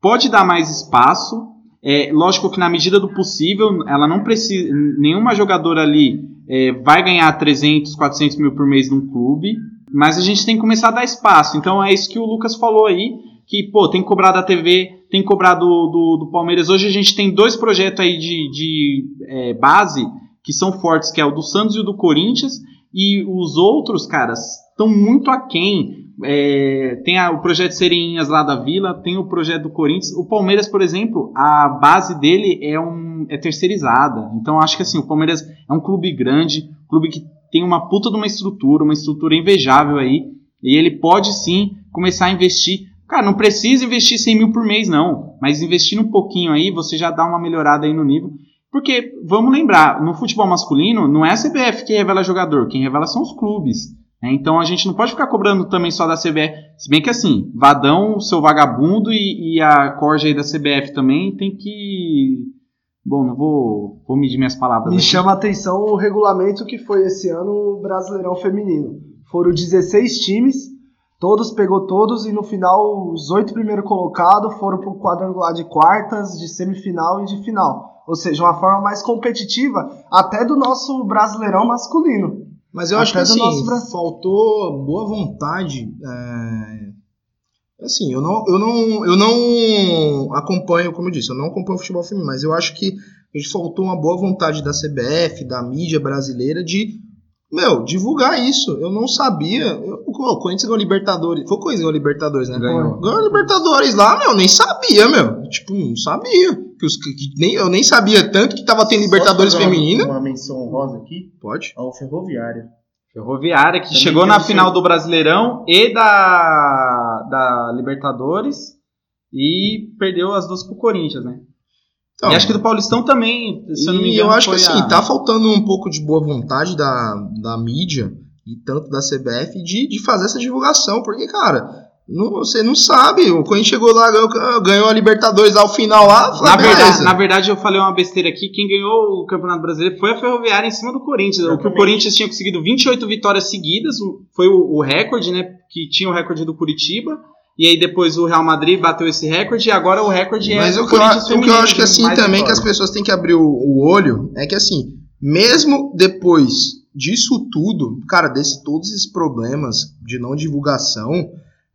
pode dar mais espaço. É, lógico que na medida do possível, ela não precisa. Nenhuma jogadora ali é, vai ganhar 300, 400 mil por mês num clube. Mas a gente tem que começar a dar espaço. Então é isso que o Lucas falou aí. Que, pô, tem que cobrar da TV, tem que cobrar do, do, do Palmeiras. Hoje a gente tem dois projetos aí de, de é, base que são fortes, que é o do Santos e o do Corinthians. E os outros, caras, estão muito aquém. É, tem a- o projeto Sereinhas lá da Vila, tem o projeto do Corinthians. O Palmeiras, por exemplo, a base dele é, um, é terceirizada. Então acho que assim, o Palmeiras é um clube grande, clube que tem uma puta de uma estrutura, uma estrutura invejável aí. E ele pode sim começar a investir. Cara, não precisa investir 100 mil por mês, não. Mas investindo um pouquinho aí, você já dá uma melhorada aí no nível. Porque, vamos lembrar, no futebol masculino, não é a CBF que revela jogador, quem revela são os clubes. Né? Então a gente não pode ficar cobrando também só da CBF. Se bem que assim, Vadão, seu vagabundo e, e a corja aí da CBF também tem que. Bom, não vou, vou medir minhas palavras. Me aqui. chama a atenção o regulamento que foi esse ano o Brasileirão Feminino. Foram 16 times, todos pegou todos e no final os oito primeiros colocados foram para o quadrangular de quartas, de semifinal e de final. Ou seja, uma forma mais competitiva até do nosso Brasileirão masculino. Mas eu acho que assim, nosso faltou boa vontade. é, Assim, eu não, eu, não, eu não acompanho, como eu disse, eu não acompanho o futebol feminino, mas eu acho que a gente faltou uma boa vontade da CBF, da mídia brasileira, de, meu, divulgar isso. Eu não sabia. Eu, o Corinthians ganhou Libertadores. Foi o Corinthians ganhou Libertadores, né? Ganhou. Ganhou Libertadores lá, meu, nem sabia, meu. Tipo, não sabia. Que os, que nem, eu nem sabia tanto que tava tendo Libertadores fazer uma- feminina. Uma menção rosa aqui Pode. ao Ferroviária. Ferroviária, que Também chegou na final do Brasileirão e da, da Libertadores e perdeu as duas pro Corinthians, né? Então, e acho que do Paulistão também, se eu não me E engano. eu acho que assim, a- tá faltando um pouco de boa vontade da, da mídia e tanto da CBF de, de fazer essa divulgação, porque, cara, Não, você não sabe. O Corinthians chegou lá, ganhou, ganhou a Libertadores ao final lá. Na verdade, na verdade, eu falei uma besteira aqui. Quem ganhou o Campeonato Brasileiro foi a Ferroviária em cima do Corinthians. O que o Corinthians tinha conseguido 28 vitórias seguidas, foi o, o recorde, né? Que tinha o recorde do Curitiba. E aí depois o Real Madrid bateu esse recorde e agora o recorde é Mas o, que eu, o que eu acho que assim também vitória. que as pessoas têm que abrir o, o olho é que assim, mesmo depois disso tudo, cara, desse todos esses problemas de não divulgação,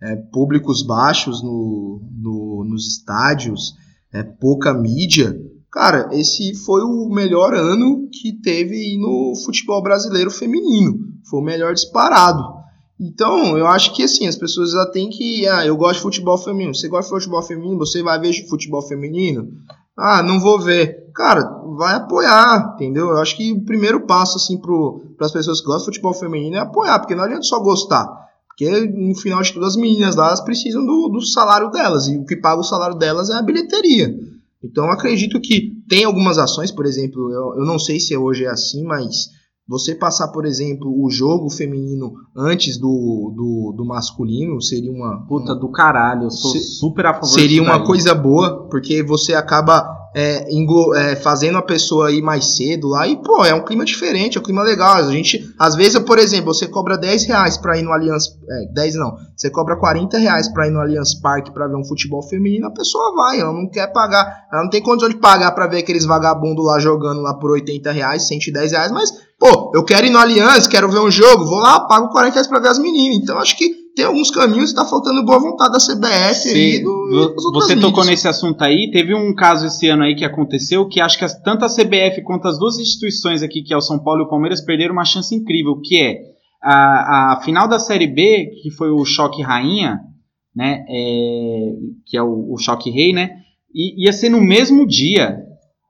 é, públicos baixos no, no, nos estádios, é, pouca mídia, cara, esse foi o melhor ano que teve no futebol brasileiro feminino. Foi o melhor disparado. Então, eu acho que assim, as pessoas já têm que. Ah, eu gosto de futebol feminino. Você gosta de futebol feminino? Você vai ver futebol feminino? Ah, não vou ver. Cara, vai apoiar, entendeu? Eu acho que o primeiro passo, assim, para as pessoas que gostam de futebol feminino é apoiar, porque não adianta só gostar. Porque no final de tudo, as meninas lá elas precisam do, do salário delas, e o que paga o salário delas é a bilheteria. Então, acredito que tem algumas ações, por exemplo, eu, eu não sei se hoje é assim, mas você passar, por exemplo, o jogo feminino antes do, do, do masculino seria uma. Puta do caralho, eu sou se, super a favor Seria uma coisa boa, porque você acaba é, é, fazendo a pessoa ir mais cedo lá e, pô, é um clima diferente, é um clima legal. A gente, às vezes, por exemplo, você cobra 10 reais pra ir no Allianz. É, 10 não, você cobra 40 reais pra ir no Allianz Parque pra ver um futebol feminino, a pessoa vai, ela não quer pagar, ela não tem condição de pagar pra ver aqueles vagabundos lá jogando lá por 80 reais, 110 reais, mas, pô, eu quero ir no Allianz, quero ver um jogo, vou lá, pago 40 reais pra ver as meninas. Então, acho que tem alguns caminhos e tá faltando boa vontade da CBF Sim. aí do, Você tocou nesse assunto aí, teve um caso esse ano aí que aconteceu que acho que as, tanto a CBF quanto as duas instituições aqui, que é o São Paulo e o Palmeiras, perderam uma chance incrível, que é a, a final da Série B, que foi o Choque Rainha, né, é, que é o, o Choque Rei, né, e ia ser no mesmo dia.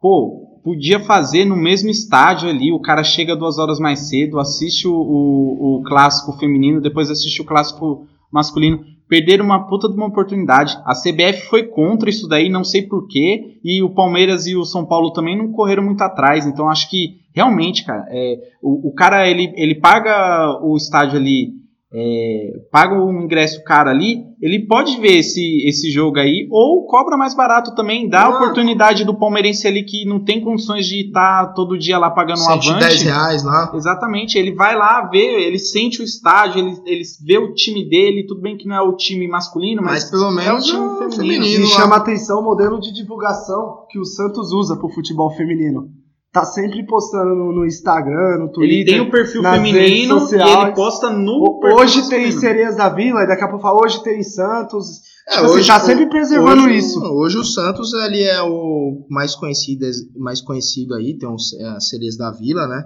Pô, podia fazer no mesmo estádio ali. O cara chega duas horas mais cedo, assiste o, o, o clássico feminino, depois assiste o clássico masculino. Perderam uma puta de uma oportunidade. A CBF foi contra isso daí, não sei porquê. E o Palmeiras e o São Paulo também não correram muito atrás. Então acho que realmente, cara, é, o, o cara ele, ele paga o estádio ali é, paga um ingresso caro ali, ele pode ver esse, esse jogo aí, ou cobra mais barato também, dá a oportunidade do palmeirense ali que não tem condições de estar tá todo dia lá pagando um avante. 10 reais lá. Exatamente, ele vai lá ver, ele sente o estádio, ele, ele vê o time dele, tudo bem que não é o time masculino, mas, mas pelo menos é o time feminino. feminino e chama atenção o modelo de divulgação que o Santos usa para o futebol feminino tá sempre postando no, no, Instagram, no Twitter. Ele tem o perfil feminino e ele posta no perfil Hoje tem feminino. Sereias da Vila, e daqui a pouco fala, hoje tem Santos. É, tipo assim, hoje, tá sempre preservando hoje, isso. Hoje o Santos ele é o mais conhecido, mais conhecido aí, tem os, é, as Sereias da Vila, né?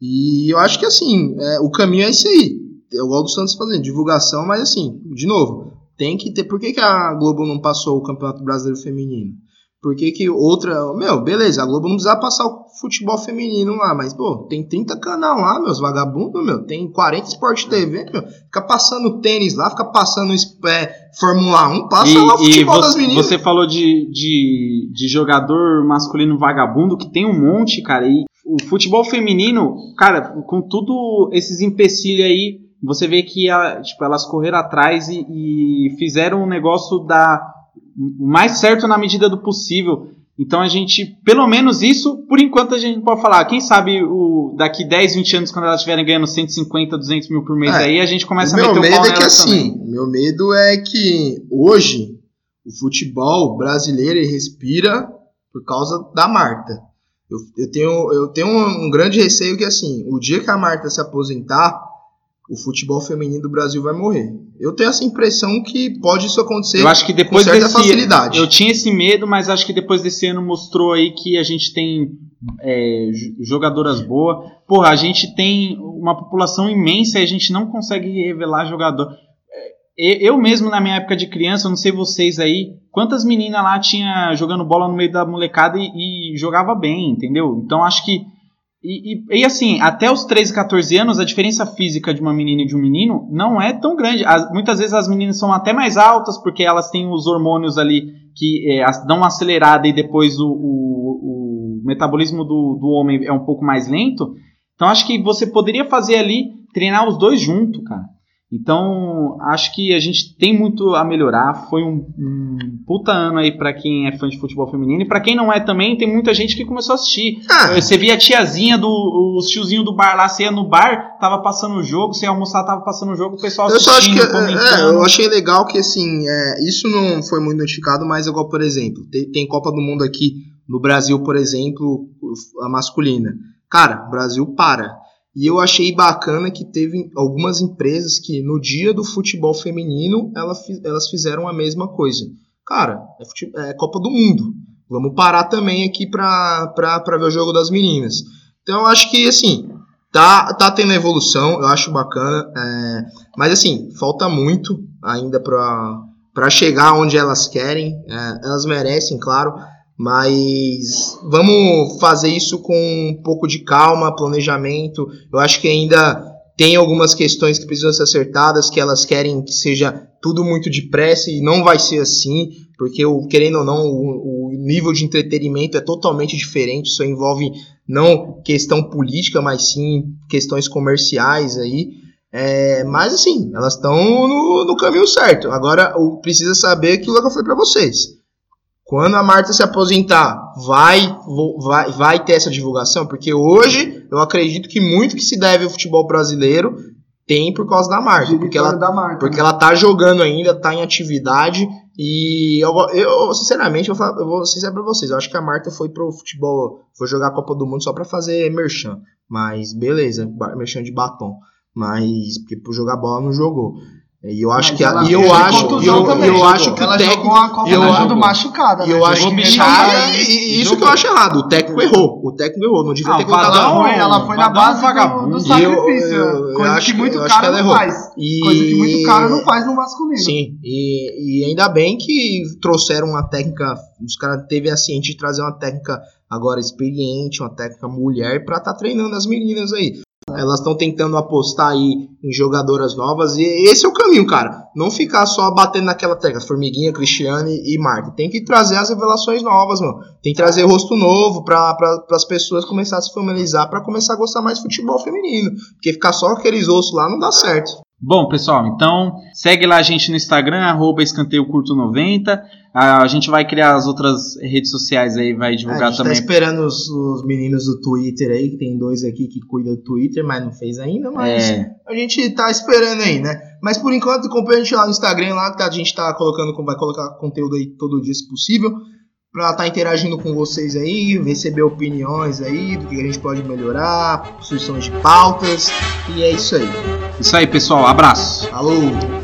E eu acho que assim, é, o caminho é esse aí. Eu gosto do Santos fazendo divulgação, mas assim, de novo, tem que ter. Por que, que a Globo não passou o Campeonato Brasileiro Feminino? Por que, que outra. Meu, beleza, a Globo não precisa passar o futebol feminino lá, mas, pô, tem 30 canal lá, meus vagabundos, meu. Tem 40 Sport TV, meu. Fica passando tênis lá, fica passando é, Fórmula 1, passa e, lá o futebol você, das meninas. Você falou de, de, de jogador masculino vagabundo, que tem um monte, cara, e o futebol feminino, cara, com tudo esses empecilhos aí, você vê que a, tipo, elas correram atrás e, e fizeram um negócio da o mais certo na medida do possível. Então a gente, pelo menos isso, por enquanto a gente pode falar. Quem sabe o, daqui 10, 20 anos, quando elas estiverem ganhando 150, 200 mil por mês é, aí, a gente começa a meter o medo o pau é que assim, O meu medo é que hoje o futebol brasileiro respira por causa da Marta. Eu, eu tenho, eu tenho um, um grande receio que assim, o dia que a Marta se aposentar, o futebol feminino do Brasil vai morrer. Eu tenho essa impressão que pode isso acontecer eu acho que depois com certa desse, facilidade. Eu tinha esse medo, mas acho que depois desse ano mostrou aí que a gente tem é, jogadoras boas. Porra, a gente tem uma população imensa e a gente não consegue revelar jogador. É, eu mesmo, na minha época de criança, eu não sei vocês aí, quantas meninas lá tinha jogando bola no meio da molecada e, e jogava bem, entendeu? Então acho que e, e, e, assim, até os 13, 14 anos, a diferença física de uma menina e de um menino não é tão grande. As, muitas vezes as meninas são até mais altas, porque elas têm os hormônios ali que é, dão uma acelerada e depois o, o, o metabolismo do, do homem é um pouco mais lento. Então acho que você poderia fazer ali, treinar os dois juntos, cara. Então, acho que a gente tem muito a melhorar. Foi um, um puta ano aí para quem é fã de futebol feminino. E para quem não é também, tem muita gente que começou a assistir. Ah. Você via a tiazinha do. Os tiozinhos do bar lá, você ia no bar, tava passando o jogo, você ia almoçar, tava passando o jogo, o pessoal eu assistindo, só acho que, é, Eu achei legal que, assim, é, isso não foi muito notificado, mas igual, por exemplo, tem, tem Copa do Mundo aqui no Brasil, por exemplo, a masculina. Cara, o Brasil para e eu achei bacana que teve algumas empresas que no dia do futebol feminino elas fizeram a mesma coisa. Cara, é, futebol, é Copa do Mundo. Vamos parar também aqui pra ver o jogo das meninas. Então eu acho que assim, tá, tá tendo evolução, eu acho bacana. É, mas assim, falta muito ainda pra chegar onde elas querem. É, elas merecem, claro. Mas vamos fazer isso com um pouco de calma, planejamento. Eu acho que ainda tem algumas questões que precisam ser acertadas, que elas querem que seja tudo muito depressa e não vai ser assim, porque querendo ou não, o, o nível de entretenimento é totalmente diferente. Isso envolve não questão política, mas sim questões comerciais aí. É, mas assim, elas estão no, no, caminho certo. Agora, o, precisa saber aquilo que eu falei para vocês. Quando a Marta se aposentar, vai, vai, vai ter essa divulgação? Porque hoje eu acredito que muito que se deve ao futebol brasileiro tem por causa da Marta. Porque ela, da Marta, porque né? ela tá jogando ainda, tá em atividade. E eu, eu sinceramente, eu, eu vou ser pra vocês. Eu acho que a Marta foi pro futebol, foi jogar a Copa do Mundo só pra fazer merchan. Mas beleza, merchan de batom. Mas porque por jogar bola não jogou. E eu acho que a, e eu acho eu, também, eu acho que ela o técnico jogou a Copa eu, acho, machucada, né? Eu acho que bichada, e isso que eu acho errado. O técnico errou. O técnico errou, não devia ah, ter colocado ela. Foi, ela foi na base do, do sacrifício, eu, eu, coisa que muito cara não errou. faz. E... Coisa que muito cara não faz no masculino. Sim, e, e ainda bem que trouxeram uma técnica, os caras teve a ciência de trazer uma técnica agora experiente, uma técnica mulher para estar tá treinando as meninas aí. Elas estão tentando apostar aí em jogadoras novas e esse é o caminho, cara. Não ficar só batendo naquela tecla, Formiguinha, Cristiane e Marta. Tem que trazer as revelações novas, mano. Tem que trazer rosto novo para pra, as pessoas começar a se familiarizar para começar a gostar mais de futebol feminino. Porque ficar só aqueles ossos lá não dá certo. Bom, pessoal, então segue lá a gente no Instagram, arroba escanteio curto 90. A gente vai criar as outras redes sociais aí, vai divulgar a gente tá também. Tá esperando os, os, meninos do Twitter aí, que tem dois aqui que cuidam do Twitter, mas não fez ainda, mas é. a gente tá esperando aí, né? Mas por enquanto, acompanha a gente lá no Instagram, lá que a gente tá colocando, vai colocar conteúdo aí todo dia se possível para estar tá interagindo com vocês aí, receber opiniões aí do que a gente pode melhorar, sugestões de pautas, e é isso aí. Isso aí, pessoal. Abraço. Falou!